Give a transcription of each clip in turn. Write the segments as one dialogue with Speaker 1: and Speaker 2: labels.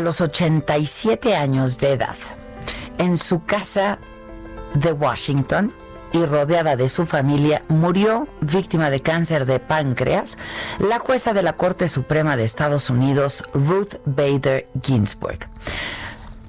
Speaker 1: a los 87 años de edad, en su casa de Washington y rodeada de su familia, murió víctima de cáncer de páncreas la jueza de la Corte Suprema de Estados Unidos, Ruth Bader Ginsburg.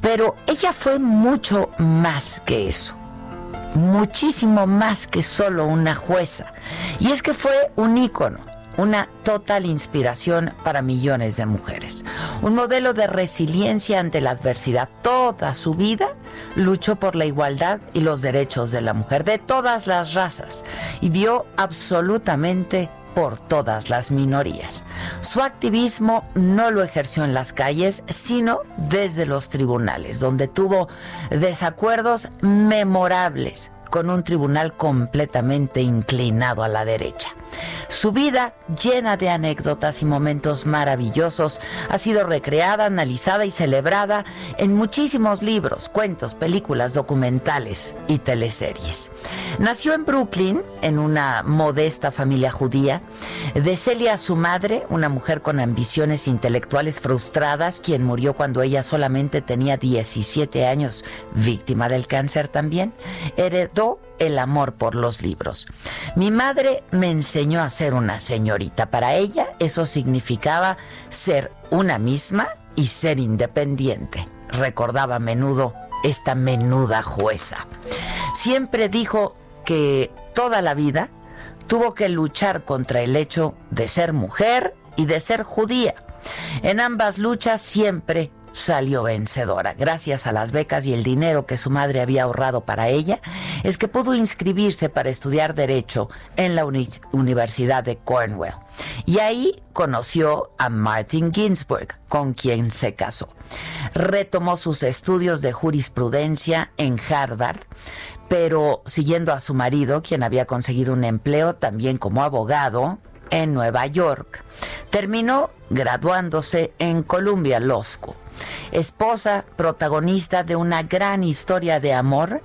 Speaker 1: Pero ella fue mucho más que eso muchísimo más que solo una jueza. Y es que fue un ícono una total inspiración para millones de mujeres. Un modelo de resiliencia ante la adversidad. Toda su vida luchó por la igualdad y los derechos de la mujer de todas las razas y vio absolutamente por todas las minorías. Su activismo no lo ejerció en las calles, sino desde los tribunales, donde tuvo desacuerdos memorables con un tribunal completamente inclinado a la derecha. Su vida, llena de anécdotas y momentos maravillosos, ha sido recreada, analizada y celebrada en muchísimos libros, cuentos, películas, documentales y teleseries. Nació en Brooklyn, en una modesta familia judía. De Celia, su madre, una mujer con ambiciones intelectuales frustradas, quien murió cuando ella solamente tenía 17 años, víctima del cáncer también, heredó el amor por los libros. Mi madre me enseñó a ser una señorita. Para ella eso significaba ser una misma y ser independiente. Recordaba a menudo esta menuda jueza. Siempre dijo que toda la vida tuvo que luchar contra el hecho de ser mujer y de ser judía. En ambas luchas siempre salió vencedora. Gracias a las becas y el dinero que su madre había ahorrado para ella, es que pudo inscribirse para estudiar Derecho en la Universidad de Cornwall. Y ahí conoció a Martin Ginsburg, con quien se casó. Retomó sus estudios de jurisprudencia en Harvard, pero siguiendo a su marido, quien había conseguido un empleo también como abogado en Nueva York. Terminó graduándose en Columbia Law School esposa protagonista de una gran historia de amor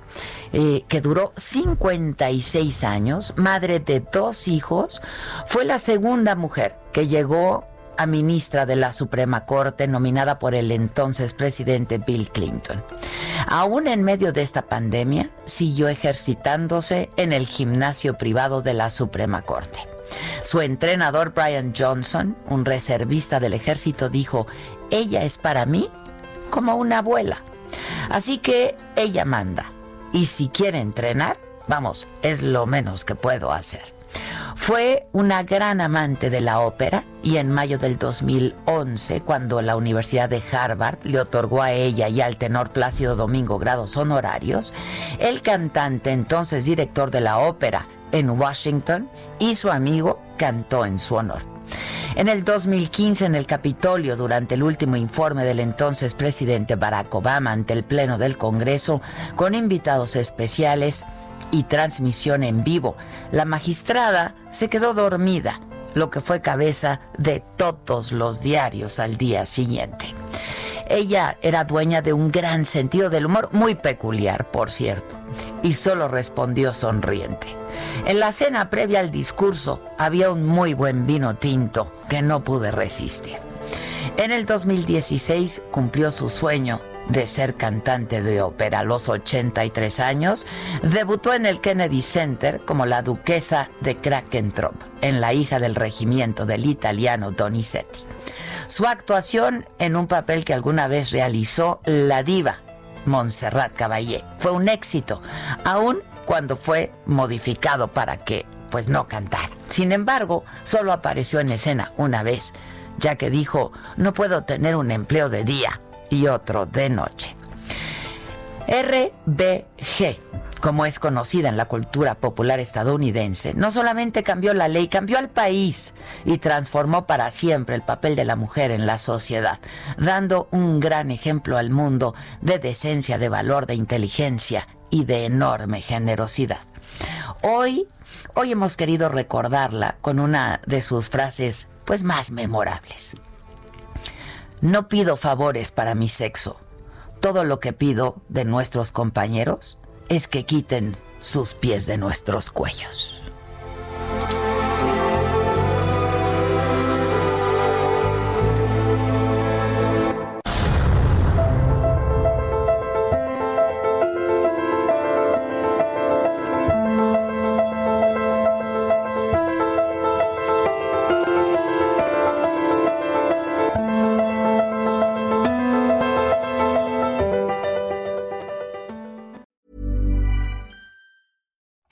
Speaker 1: eh, que duró 56 años, madre de dos hijos, fue la segunda mujer que llegó a ministra de la Suprema Corte nominada por el entonces presidente Bill Clinton. Aún en medio de esta pandemia, siguió ejercitándose en el gimnasio privado de la Suprema Corte. Su entrenador Brian Johnson, un reservista del ejército, dijo, ella es para mí como una abuela. Así que ella manda. Y si quiere entrenar, vamos, es lo menos que puedo hacer. Fue una gran amante de la ópera y en mayo del 2011, cuando la Universidad de Harvard le otorgó a ella y al tenor Plácido Domingo grados honorarios, el cantante, entonces director de la ópera en Washington, y su amigo cantó en su honor. En el 2015, en el Capitolio, durante el último informe del entonces presidente Barack Obama ante el Pleno del Congreso, con invitados especiales y transmisión en vivo, la magistrada se quedó dormida, lo que fue cabeza de todos los diarios al día siguiente. Ella era dueña de un gran sentido del humor, muy peculiar, por cierto, y solo respondió sonriente. En la cena previa al discurso había un muy buen vino tinto que no pude resistir. En el 2016 cumplió su sueño de ser cantante de ópera a los 83 años, debutó en el Kennedy Center como la duquesa de Krakentrop, en La hija del regimiento del italiano Donizetti. Su actuación en un papel que alguna vez realizó la diva Montserrat Caballé fue un éxito, aun cuando fue modificado para que pues no cantar. Sin embargo, solo apareció en escena una vez, ya que dijo, no puedo tener un empleo de día, y otro de noche. RBG, como es conocida en la cultura popular estadounidense, no solamente cambió la ley, cambió al país y transformó para siempre el papel de la mujer en la sociedad, dando un gran ejemplo al mundo de decencia, de valor, de inteligencia y de enorme generosidad. Hoy, hoy hemos querido recordarla con una de sus frases pues más memorables. No pido favores para mi sexo. Todo lo que pido de nuestros compañeros es que quiten sus pies de nuestros cuellos.